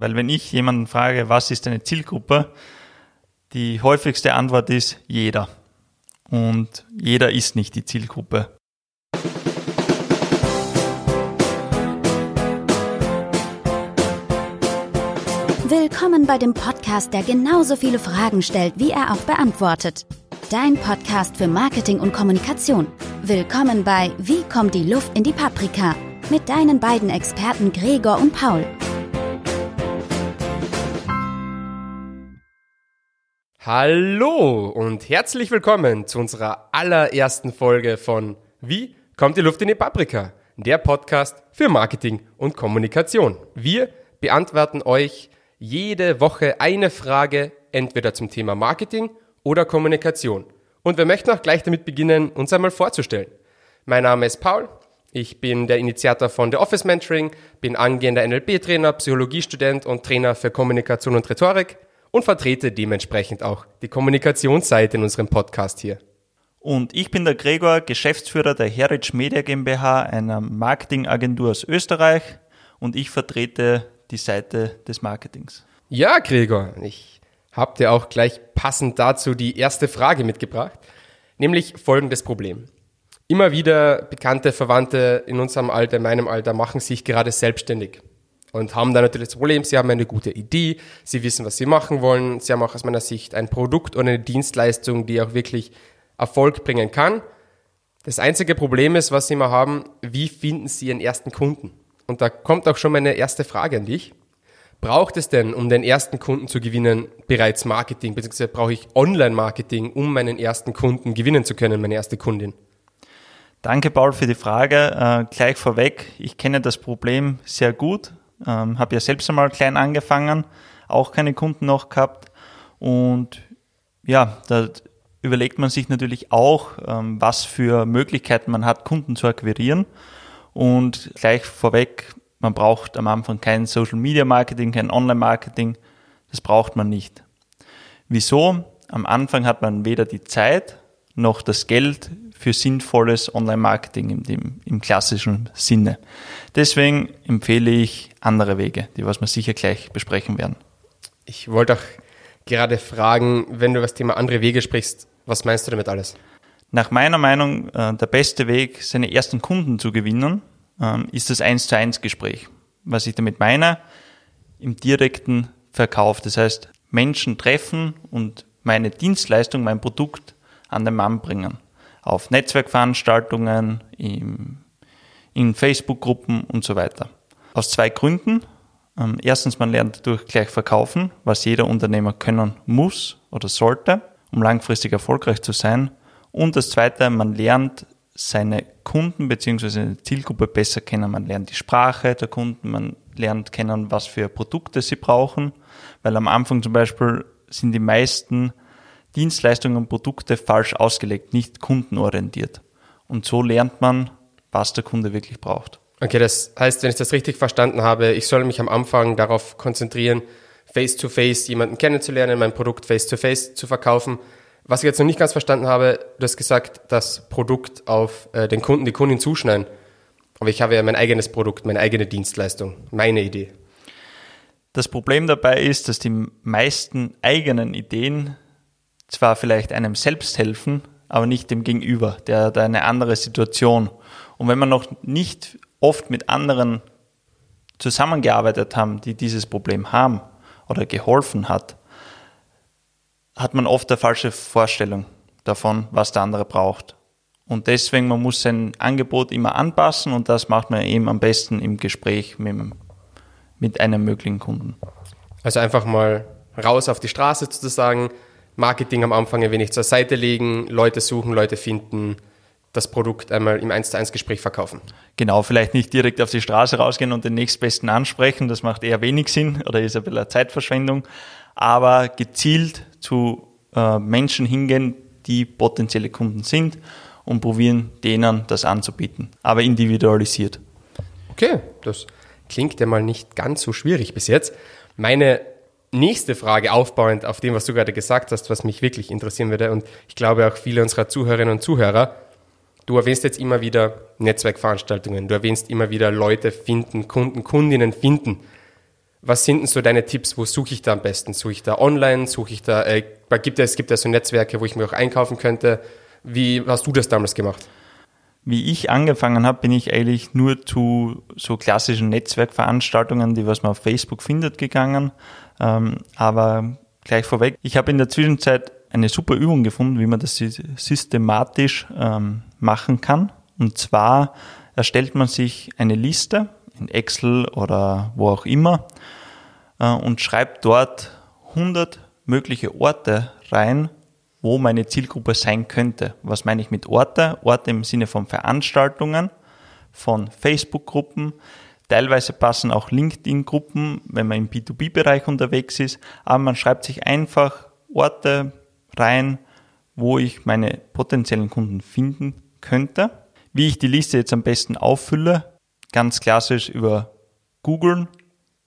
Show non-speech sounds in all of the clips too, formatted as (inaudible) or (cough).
Weil wenn ich jemanden frage, was ist deine Zielgruppe, die häufigste Antwort ist jeder. Und jeder ist nicht die Zielgruppe. Willkommen bei dem Podcast, der genauso viele Fragen stellt, wie er auch beantwortet. Dein Podcast für Marketing und Kommunikation. Willkommen bei Wie kommt die Luft in die Paprika? Mit deinen beiden Experten Gregor und Paul. Hallo und herzlich willkommen zu unserer allerersten Folge von Wie kommt die Luft in die Paprika? Der Podcast für Marketing und Kommunikation. Wir beantworten euch jede Woche eine Frage, entweder zum Thema Marketing oder Kommunikation. Und wir möchten auch gleich damit beginnen, uns einmal vorzustellen. Mein Name ist Paul, ich bin der Initiator von The Office Mentoring, bin angehender NLP-Trainer, Psychologiestudent und Trainer für Kommunikation und Rhetorik und vertrete dementsprechend auch die Kommunikationsseite in unserem Podcast hier. Und ich bin der Gregor, Geschäftsführer der Heritage Media GmbH, einer Marketingagentur aus Österreich und ich vertrete die Seite des Marketings. Ja, Gregor, ich habe dir auch gleich passend dazu die erste Frage mitgebracht, nämlich folgendes Problem. Immer wieder bekannte Verwandte in unserem Alter, in meinem Alter, machen sich gerade selbstständig und haben dann natürlich das Problem, sie haben eine gute Idee, sie wissen, was sie machen wollen, sie haben auch aus meiner Sicht ein Produkt oder eine Dienstleistung, die auch wirklich Erfolg bringen kann. Das einzige Problem ist, was sie immer haben, wie finden sie ihren ersten Kunden? Und da kommt auch schon meine erste Frage an dich. Braucht es denn, um den ersten Kunden zu gewinnen, bereits Marketing, beziehungsweise brauche ich Online-Marketing, um meinen ersten Kunden gewinnen zu können, meine erste Kundin? Danke, Paul, für die Frage. Äh, gleich vorweg, ich kenne das Problem sehr gut. Ähm, habe ja selbst einmal klein angefangen, auch keine Kunden noch gehabt. Und ja, da überlegt man sich natürlich auch, ähm, was für Möglichkeiten man hat, Kunden zu akquirieren. Und gleich vorweg, man braucht am Anfang kein Social Media Marketing, kein Online Marketing. Das braucht man nicht. Wieso? Am Anfang hat man weder die Zeit noch das Geld für sinnvolles Online-Marketing im, im, klassischen Sinne. Deswegen empfehle ich andere Wege, die was wir sicher gleich besprechen werden. Ich wollte auch gerade fragen, wenn du über das Thema andere Wege sprichst, was meinst du damit alles? Nach meiner Meinung, äh, der beste Weg, seine ersten Kunden zu gewinnen, ähm, ist das 1 zu 1 Gespräch. Was ich damit meine, im direkten Verkauf. Das heißt, Menschen treffen und meine Dienstleistung, mein Produkt an den Mann bringen. Auf Netzwerkveranstaltungen, im, in Facebook-Gruppen und so weiter. Aus zwei Gründen. Ähm, erstens, man lernt durch gleich verkaufen, was jeder Unternehmer können muss oder sollte, um langfristig erfolgreich zu sein. Und das zweite, man lernt seine Kunden bzw. Zielgruppe besser kennen. Man lernt die Sprache der Kunden, man lernt kennen, was für Produkte sie brauchen, weil am Anfang zum Beispiel sind die meisten Dienstleistungen und Produkte falsch ausgelegt, nicht kundenorientiert. Und so lernt man, was der Kunde wirklich braucht. Okay, das heißt, wenn ich das richtig verstanden habe, ich soll mich am Anfang darauf konzentrieren, face-to-face -face jemanden kennenzulernen, mein Produkt face-to-face -face zu verkaufen. Was ich jetzt noch nicht ganz verstanden habe, du hast gesagt, das Produkt auf äh, den Kunden, die Kundin zuschneiden. Aber ich habe ja mein eigenes Produkt, meine eigene Dienstleistung, meine Idee. Das Problem dabei ist, dass die meisten eigenen Ideen zwar vielleicht einem selbst helfen, aber nicht dem Gegenüber, der hat eine andere Situation. Und wenn man noch nicht oft mit anderen zusammengearbeitet haben, die dieses Problem haben oder geholfen hat, hat man oft eine falsche Vorstellung davon, was der andere braucht. Und deswegen, man muss sein Angebot immer anpassen und das macht man eben am besten im Gespräch mit, mit einem möglichen Kunden. Also einfach mal raus auf die Straße sozusagen, Marketing am Anfang ein wenig zur Seite legen, Leute suchen, Leute finden, das Produkt einmal im 1 zu 1 Gespräch verkaufen. Genau, vielleicht nicht direkt auf die Straße rausgehen und den nächstbesten ansprechen, das macht eher wenig Sinn (laughs) oder ist ein bisschen eine Zeitverschwendung, aber gezielt zu äh, Menschen hingehen, die potenzielle Kunden sind und probieren, denen das anzubieten, aber individualisiert. Okay, das klingt ja mal nicht ganz so schwierig bis jetzt. Meine nächste Frage aufbauend auf dem, was du gerade gesagt hast, was mich wirklich interessieren würde und ich glaube auch viele unserer Zuhörerinnen und Zuhörer, du erwähnst jetzt immer wieder Netzwerkveranstaltungen, du erwähnst immer wieder Leute finden, Kunden, Kundinnen finden. Was sind denn so deine Tipps? Wo suche ich da am besten? Suche ich da online? Suche ich da, äh, gibt es gibt ja so Netzwerke, wo ich mir auch einkaufen könnte. Wie hast du das damals gemacht? Wie ich angefangen habe, bin ich eigentlich nur zu so klassischen Netzwerkveranstaltungen, die was man auf Facebook findet, gegangen. Ähm, aber gleich vorweg, ich habe in der Zwischenzeit eine super Übung gefunden, wie man das systematisch ähm, machen kann. Und zwar erstellt man sich eine Liste in Excel oder wo auch immer äh, und schreibt dort 100 mögliche Orte rein, wo meine Zielgruppe sein könnte. Was meine ich mit Orte? Orte im Sinne von Veranstaltungen, von Facebook-Gruppen. Teilweise passen auch LinkedIn-Gruppen, wenn man im B2B-Bereich unterwegs ist. Aber man schreibt sich einfach Orte rein, wo ich meine potenziellen Kunden finden könnte. Wie ich die Liste jetzt am besten auffülle, ganz klassisch über Google,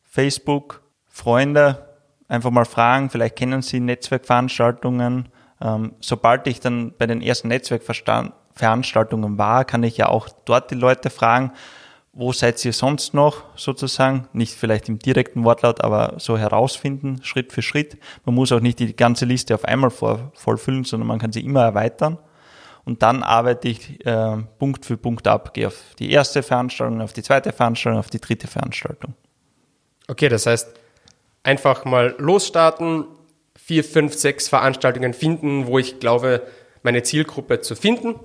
Facebook, Freunde, einfach mal fragen, vielleicht kennen Sie Netzwerkveranstaltungen. Ähm, sobald ich dann bei den ersten Netzwerkveranstaltungen war, kann ich ja auch dort die Leute fragen, wo seid ihr sonst noch sozusagen? Nicht vielleicht im direkten Wortlaut, aber so herausfinden, Schritt für Schritt. Man muss auch nicht die ganze Liste auf einmal vor, vollfüllen, sondern man kann sie immer erweitern. Und dann arbeite ich äh, Punkt für Punkt ab, gehe auf die erste Veranstaltung, auf die zweite Veranstaltung, auf die dritte Veranstaltung. Okay, das heißt, einfach mal losstarten, vier, fünf, sechs Veranstaltungen finden, wo ich glaube, meine Zielgruppe zu finden,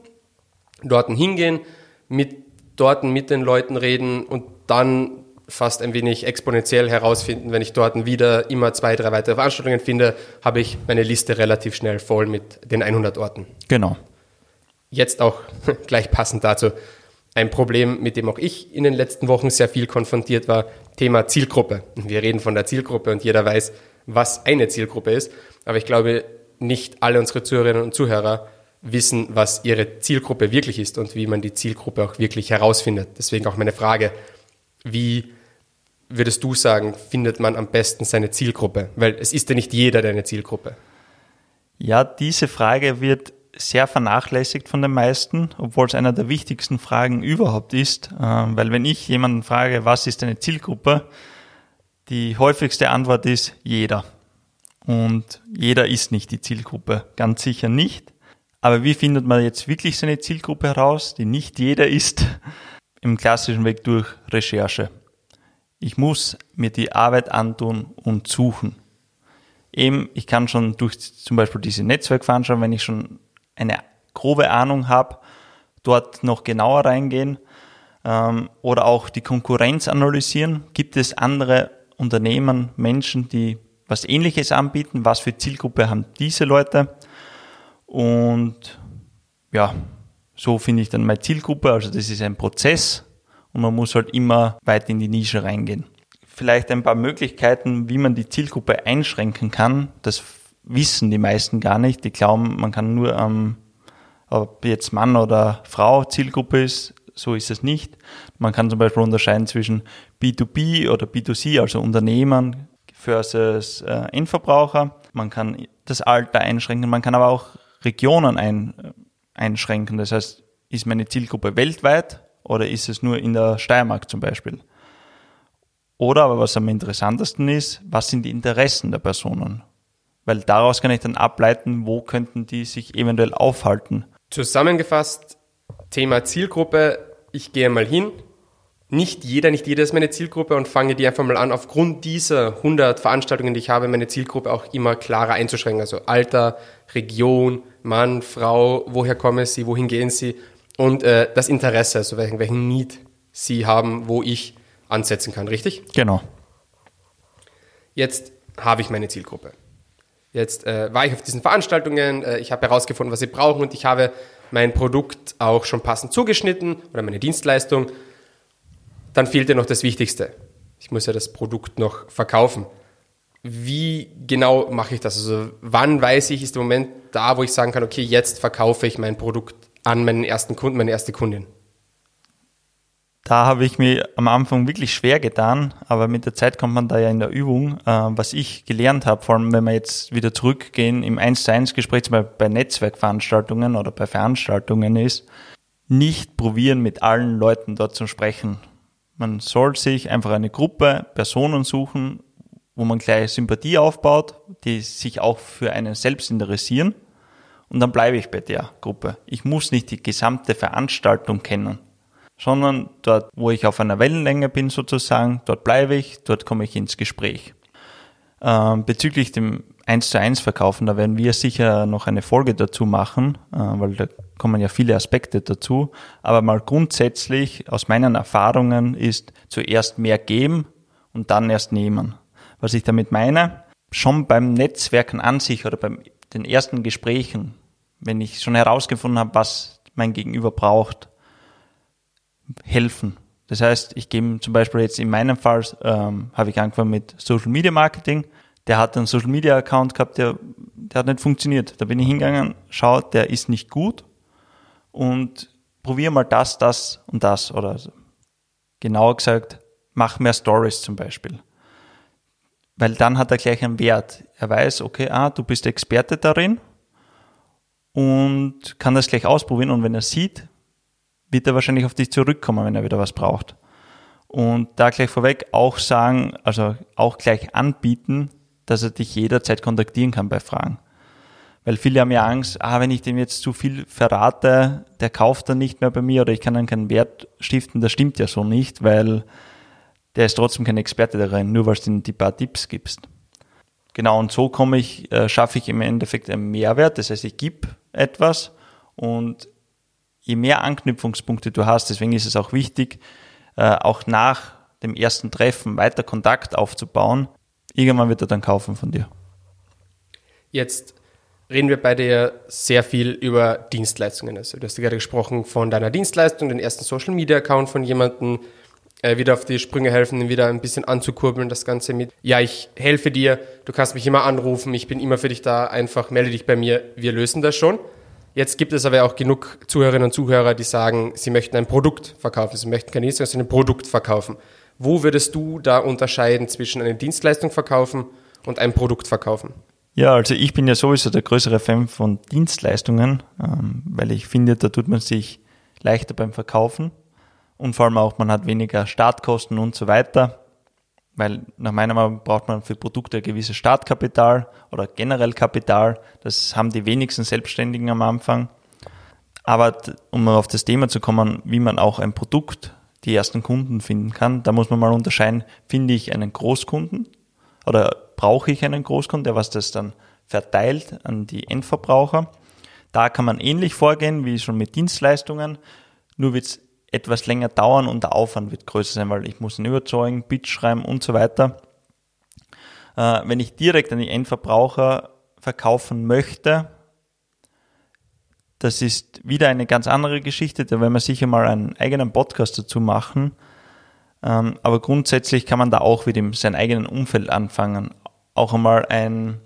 dort hingehen, mit dort mit den Leuten reden und dann fast ein wenig exponentiell herausfinden, wenn ich dort wieder immer zwei, drei weitere Veranstaltungen finde, habe ich meine Liste relativ schnell voll mit den 100 Orten. Genau. Jetzt auch (laughs) gleich passend dazu ein Problem, mit dem auch ich in den letzten Wochen sehr viel konfrontiert war, Thema Zielgruppe. Wir reden von der Zielgruppe und jeder weiß, was eine Zielgruppe ist. Aber ich glaube, nicht alle unsere Zuhörerinnen und Zuhörer wissen, was ihre Zielgruppe wirklich ist und wie man die Zielgruppe auch wirklich herausfindet. Deswegen auch meine Frage, wie würdest du sagen, findet man am besten seine Zielgruppe? Weil es ist ja nicht jeder deine Zielgruppe. Ja, diese Frage wird sehr vernachlässigt von den meisten, obwohl es einer der wichtigsten Fragen überhaupt ist. Ähm, weil wenn ich jemanden frage, was ist deine Zielgruppe, die häufigste Antwort ist jeder. Und jeder ist nicht die Zielgruppe, ganz sicher nicht. Aber wie findet man jetzt wirklich seine Zielgruppe heraus, die nicht jeder ist? (laughs) Im klassischen Weg durch Recherche. Ich muss mir die Arbeit antun und suchen. Eben, ich kann schon durch zum Beispiel diese Netzwerkveranstaltung, wenn ich schon eine grobe Ahnung habe, dort noch genauer reingehen ähm, oder auch die Konkurrenz analysieren. Gibt es andere Unternehmen, Menschen, die was Ähnliches anbieten? Was für Zielgruppe haben diese Leute? Und ja, so finde ich dann meine Zielgruppe. Also das ist ein Prozess und man muss halt immer weiter in die Nische reingehen. Vielleicht ein paar Möglichkeiten, wie man die Zielgruppe einschränken kann. Das wissen die meisten gar nicht. Die glauben, man kann nur, ähm, ob jetzt Mann oder Frau Zielgruppe ist, so ist es nicht. Man kann zum Beispiel unterscheiden zwischen B2B oder B2C, also Unternehmen versus äh, Endverbraucher. Man kann das Alter einschränken, man kann aber auch Regionen ein, äh, einschränken. Das heißt, ist meine Zielgruppe weltweit oder ist es nur in der Steiermark zum Beispiel? Oder aber was am interessantesten ist, was sind die Interessen der Personen? Weil daraus kann ich dann ableiten, wo könnten die sich eventuell aufhalten. Zusammengefasst, Thema Zielgruppe, ich gehe mal hin. Nicht jeder, nicht jeder ist meine Zielgruppe und fange die einfach mal an, aufgrund dieser 100 Veranstaltungen, die ich habe, meine Zielgruppe auch immer klarer einzuschränken. Also Alter, Region, Mann, Frau, woher kommen sie, wohin gehen sie und äh, das Interesse, also welchen, welchen Need sie haben, wo ich ansetzen kann, richtig? Genau. Jetzt habe ich meine Zielgruppe. Jetzt äh, war ich auf diesen Veranstaltungen, äh, ich habe herausgefunden, was sie brauchen und ich habe mein Produkt auch schon passend zugeschnitten oder meine Dienstleistung. Dann fehlte noch das Wichtigste. Ich muss ja das Produkt noch verkaufen. Wie genau mache ich das? Also wann weiß ich, ist der Moment da, wo ich sagen kann, okay, jetzt verkaufe ich mein Produkt an meinen ersten Kunden, meine erste Kundin? Da habe ich mir am Anfang wirklich schwer getan, aber mit der Zeit kommt man da ja in der Übung. Äh, was ich gelernt habe, vor allem wenn wir jetzt wieder zurückgehen im 1 zu 1 Gespräch, Beispiel bei Netzwerkveranstaltungen oder bei Veranstaltungen ist, nicht probieren, mit allen Leuten dort zu sprechen. Man soll sich einfach eine Gruppe Personen suchen, wo man gleich Sympathie aufbaut, die sich auch für einen selbst interessieren. Und dann bleibe ich bei der Gruppe. Ich muss nicht die gesamte Veranstaltung kennen, sondern dort, wo ich auf einer Wellenlänge bin sozusagen, dort bleibe ich, dort komme ich ins Gespräch. Ähm, bezüglich dem 1 zu 1 Verkaufen, da werden wir sicher noch eine Folge dazu machen, äh, weil da kommen ja viele Aspekte dazu. Aber mal grundsätzlich aus meinen Erfahrungen ist zuerst mehr geben und dann erst nehmen. Was ich damit meine, schon beim Netzwerken an sich oder beim den ersten Gesprächen, wenn ich schon herausgefunden habe, was mein Gegenüber braucht, helfen. Das heißt, ich gebe zum Beispiel jetzt in meinem Fall, ähm, habe ich angefangen mit Social Media Marketing. Der hat einen Social Media Account gehabt, der, der hat nicht funktioniert. Da bin ich hingegangen, schau, der ist nicht gut und probiere mal das, das und das. Oder genauer gesagt, mach mehr Stories zum Beispiel. Weil dann hat er gleich einen Wert. Er weiß, okay, ah, du bist Experte darin und kann das gleich ausprobieren. Und wenn er sieht, wird er wahrscheinlich auf dich zurückkommen, wenn er wieder was braucht. Und da gleich vorweg auch sagen, also auch gleich anbieten, dass er dich jederzeit kontaktieren kann bei Fragen. Weil viele haben ja Angst, ah, wenn ich dem jetzt zu viel verrate, der kauft dann nicht mehr bei mir oder ich kann dann keinen Wert stiften. Das stimmt ja so nicht, weil der ist trotzdem kein Experte darin, nur weil du ihm die paar Tipps gibst. Genau, und so komme ich, äh, schaffe ich im Endeffekt einen Mehrwert. Das heißt, ich gebe etwas und je mehr Anknüpfungspunkte du hast, deswegen ist es auch wichtig, äh, auch nach dem ersten Treffen weiter Kontakt aufzubauen. Irgendwann wird er dann kaufen von dir. Jetzt reden wir bei dir sehr viel über Dienstleistungen. Also du hast ja gerade gesprochen von deiner Dienstleistung, den ersten Social Media Account von jemandem, äh, wieder auf die Sprünge helfen, wieder ein bisschen anzukurbeln, das Ganze mit, ja, ich helfe dir, du kannst mich immer anrufen, ich bin immer für dich da, einfach melde dich bei mir, wir lösen das schon. Jetzt gibt es aber auch genug Zuhörerinnen und Zuhörer, die sagen, sie möchten ein Produkt verkaufen. Sie möchten keine Dienstleistung, sondern ein Produkt verkaufen. Wo würdest du da unterscheiden zwischen einer Dienstleistung verkaufen und einem Produkt verkaufen? Ja, also ich bin ja sowieso der größere Fan von Dienstleistungen, ähm, weil ich finde, da tut man sich leichter beim Verkaufen und vor allem auch, man hat weniger Startkosten und so weiter weil nach meiner Meinung braucht man für Produkte ein gewisses Startkapital oder generell Kapital. Das haben die wenigsten Selbstständigen am Anfang. Aber um auf das Thema zu kommen, wie man auch ein Produkt, die ersten Kunden finden kann, da muss man mal unterscheiden, finde ich einen Großkunden oder brauche ich einen Großkunden, der was das dann verteilt an die Endverbraucher. Da kann man ähnlich vorgehen wie schon mit Dienstleistungen, nur wird es etwas länger dauern und der Aufwand wird größer sein, weil ich muss ihn überzeugen, Pitch schreiben und so weiter. Äh, wenn ich direkt an die Endverbraucher verkaufen möchte, das ist wieder eine ganz andere Geschichte, da werden wir sicher mal einen eigenen Podcast dazu machen. Ähm, aber grundsätzlich kann man da auch wieder in seinem eigenen Umfeld anfangen. Auch einmal ein,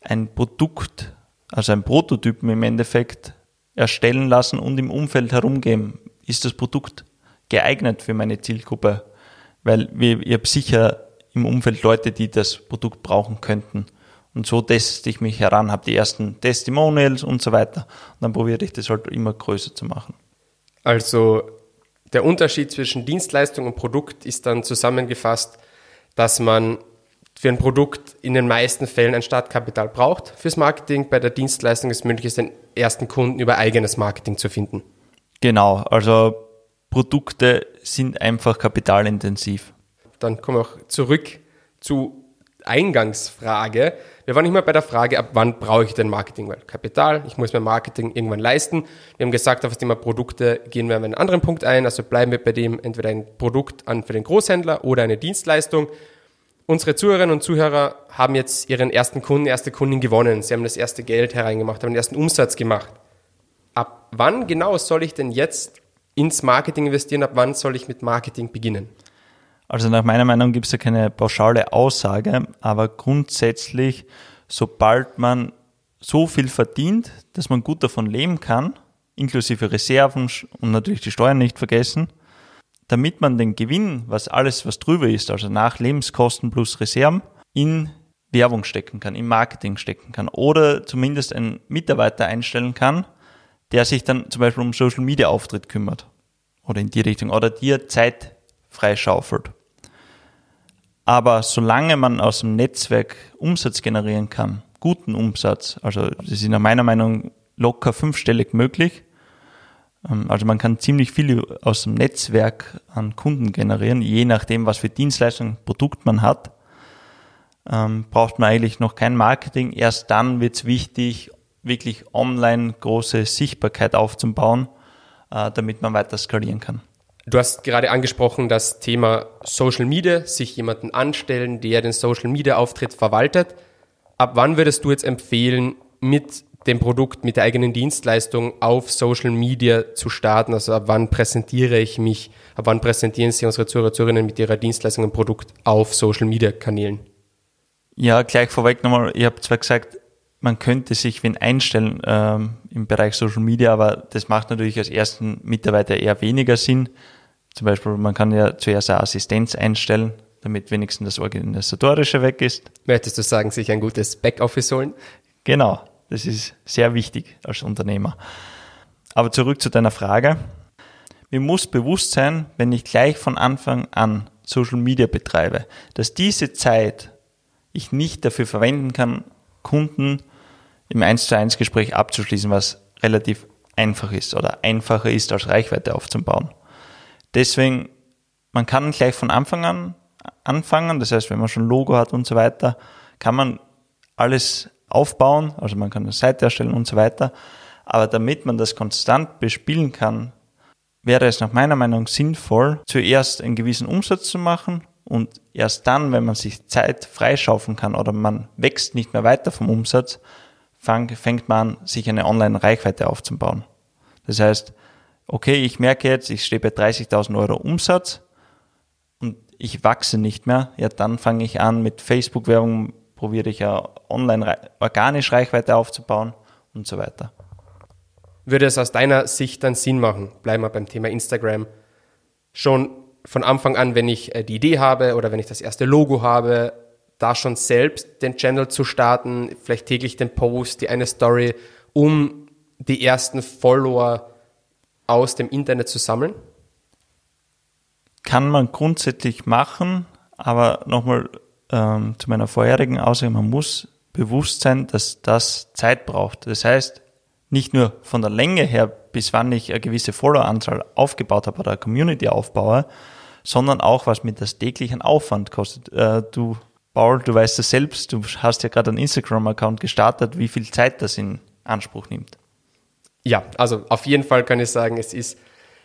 ein Produkt, also ein Prototypen im Endeffekt erstellen lassen und im Umfeld herumgeben ist das Produkt geeignet für meine Zielgruppe? Weil wir, ich habe sicher im Umfeld Leute, die das Produkt brauchen könnten. Und so teste ich mich heran, habe die ersten Testimonials und so weiter. Und dann probiere ich das halt immer größer zu machen. Also der Unterschied zwischen Dienstleistung und Produkt ist dann zusammengefasst, dass man für ein Produkt in den meisten Fällen ein Startkapital braucht fürs Marketing. Bei der Dienstleistung ist es möglich, den ersten Kunden über eigenes Marketing zu finden. Genau, also Produkte sind einfach kapitalintensiv. Dann kommen wir auch zurück zu Eingangsfrage. Wir waren immer bei der Frage, ab wann brauche ich denn Marketing? Weil Kapital, ich muss mein Marketing irgendwann leisten. Wir haben gesagt, auf das Thema Produkte gehen wir an einen anderen Punkt ein. Also bleiben wir bei dem entweder ein Produkt an für den Großhändler oder eine Dienstleistung. Unsere Zuhörerinnen und Zuhörer haben jetzt ihren ersten Kunden, erste Kundin gewonnen. Sie haben das erste Geld hereingemacht, haben den ersten Umsatz gemacht ab wann genau soll ich denn jetzt ins Marketing investieren? Ab wann soll ich mit Marketing beginnen? Also nach meiner Meinung gibt es ja keine pauschale Aussage, aber grundsätzlich, sobald man so viel verdient, dass man gut davon leben kann, inklusive Reserven und natürlich die Steuern nicht vergessen, damit man den Gewinn, was alles, was drüber ist, also nach Lebenskosten plus Reserven, in Werbung stecken kann, in Marketing stecken kann oder zumindest einen Mitarbeiter einstellen kann, der sich dann zum Beispiel um Social Media Auftritt kümmert oder in die Richtung oder dir Zeit freischaufelt. Aber solange man aus dem Netzwerk Umsatz generieren kann, guten Umsatz, also das ist nach meiner Meinung locker fünfstellig möglich, ähm, also man kann ziemlich viel aus dem Netzwerk an Kunden generieren, je nachdem, was für Dienstleistung, Produkt man hat. Ähm, braucht man eigentlich noch kein Marketing. Erst dann wird es wichtig, wirklich online große Sichtbarkeit aufzubauen, äh, damit man weiter skalieren kann. Du hast gerade angesprochen das Thema Social Media, sich jemanden anstellen, der den Social Media Auftritt verwaltet. Ab wann würdest du jetzt empfehlen, mit dem Produkt, mit der eigenen Dienstleistung auf Social Media zu starten? Also ab wann präsentiere ich mich, ab wann präsentieren Sie unsere Zuhörer, Zuhörerinnen mit ihrer Dienstleistung und Produkt auf Social Media Kanälen? Ja, gleich vorweg nochmal, ich habe zwar gesagt, man könnte sich wen einstellen ähm, im Bereich Social Media, aber das macht natürlich als ersten Mitarbeiter eher weniger Sinn. Zum Beispiel, man kann ja zuerst eine Assistenz einstellen, damit wenigstens das Organisatorische weg ist. Möchtest du sagen, sich ein gutes Backoffice holen? Genau. Das ist sehr wichtig als Unternehmer. Aber zurück zu deiner Frage. Mir muss bewusst sein, wenn ich gleich von Anfang an Social Media betreibe, dass diese Zeit ich nicht dafür verwenden kann, Kunden im 1 zu 1 Gespräch abzuschließen, was relativ einfach ist oder einfacher ist, als Reichweite aufzubauen. Deswegen, man kann gleich von Anfang an anfangen, das heißt, wenn man schon Logo hat und so weiter, kann man alles aufbauen, also man kann eine Seite erstellen und so weiter. Aber damit man das konstant bespielen kann, wäre es nach meiner Meinung sinnvoll, zuerst einen gewissen Umsatz zu machen und erst dann, wenn man sich Zeit freischaufen kann oder man wächst nicht mehr weiter vom Umsatz, fängt man an, sich eine Online-Reichweite aufzubauen. Das heißt, okay, ich merke jetzt, ich stehe bei 30.000 Euro Umsatz und ich wachse nicht mehr, ja, dann fange ich an mit Facebook-Werbung, probiere ich ja online organisch Reichweite aufzubauen und so weiter. Würde es aus deiner Sicht dann Sinn machen, bleiben wir beim Thema Instagram, schon von Anfang an, wenn ich äh, die Idee habe oder wenn ich das erste Logo habe, da schon selbst den Channel zu starten, vielleicht täglich den Post, die eine Story, um die ersten Follower aus dem Internet zu sammeln? Kann man grundsätzlich machen, aber nochmal ähm, zu meiner vorherigen Aussage, man muss bewusst sein, dass das Zeit braucht. Das heißt, nicht nur von der Länge her, bis wann ich eine gewisse Followeranzahl aufgebaut habe oder eine Community aufbaue, sondern auch, was mir das täglichen Aufwand kostet. Äh, du, Paul, du weißt es selbst, du hast ja gerade einen Instagram-Account gestartet, wie viel Zeit das in Anspruch nimmt. Ja, also auf jeden Fall kann ich sagen, es ist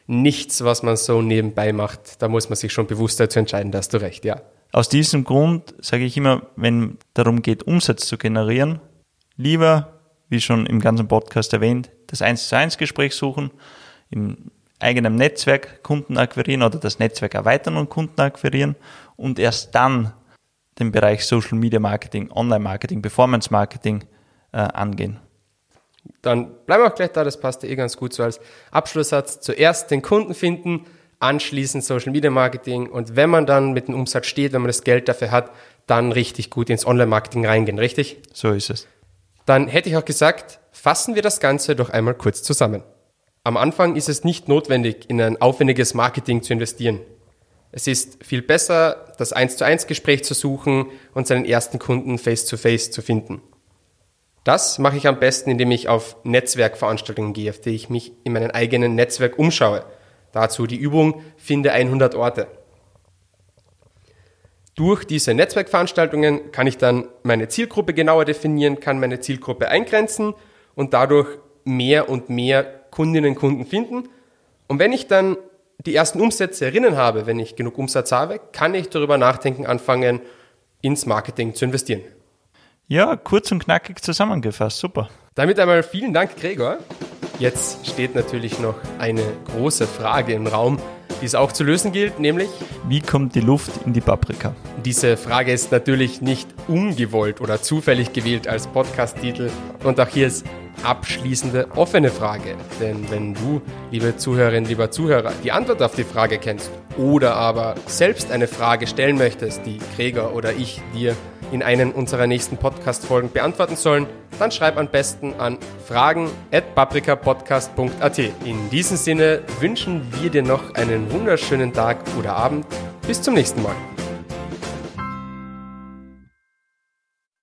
nichts, was man so nebenbei macht. Da muss man sich schon bewusst dazu entscheiden, da hast du recht, ja. Aus diesem Grund sage ich immer, wenn darum geht, Umsatz zu generieren, lieber, wie schon im ganzen Podcast erwähnt, das 1 zu 1 Gespräch suchen, im eigenen Netzwerk Kunden akquirieren oder das Netzwerk erweitern und Kunden akquirieren und erst dann den Bereich Social Media Marketing, Online Marketing, Performance Marketing äh, angehen. Dann bleiben wir auch gleich da, das passt eh ganz gut so als Abschlusssatz. Zuerst den Kunden finden, anschließend Social Media Marketing und wenn man dann mit dem Umsatz steht, wenn man das Geld dafür hat, dann richtig gut ins Online Marketing reingehen, richtig? So ist es. Dann hätte ich auch gesagt, fassen wir das Ganze doch einmal kurz zusammen. Am Anfang ist es nicht notwendig, in ein aufwendiges Marketing zu investieren. Es ist viel besser, das 1 zu 1 Gespräch zu suchen und seinen ersten Kunden face to face zu finden. Das mache ich am besten, indem ich auf Netzwerkveranstaltungen gehe, auf die ich mich in meinem eigenen Netzwerk umschaue Dazu die Übung Finde 100 Orte. Durch diese Netzwerkveranstaltungen kann ich dann meine Zielgruppe genauer definieren, kann meine Zielgruppe eingrenzen und dadurch mehr und mehr Kundinnen und Kunden finden. Und wenn ich dann die ersten Umsätze erinnern habe, wenn ich genug Umsatz habe, kann ich darüber nachdenken, anfangen, ins Marketing zu investieren. Ja, kurz und knackig zusammengefasst, super. Damit einmal vielen Dank, Gregor. Jetzt steht natürlich noch eine große Frage im Raum, die es auch zu lösen gilt, nämlich Wie kommt die Luft in die Paprika? Diese Frage ist natürlich nicht ungewollt oder zufällig gewählt als Podcast-Titel und auch hier ist abschließende offene Frage. Denn wenn du, liebe Zuhörerin, lieber Zuhörer, die Antwort auf die Frage kennst oder aber selbst eine Frage stellen möchtest, die Gregor oder ich dir in einen unserer nächsten Podcast-Folgen beantworten sollen, dann schreib am besten an fragen at paprikapodcast.at. In diesem Sinne wünschen wir dir noch einen wunderschönen Tag oder Abend. Bis zum nächsten Mal.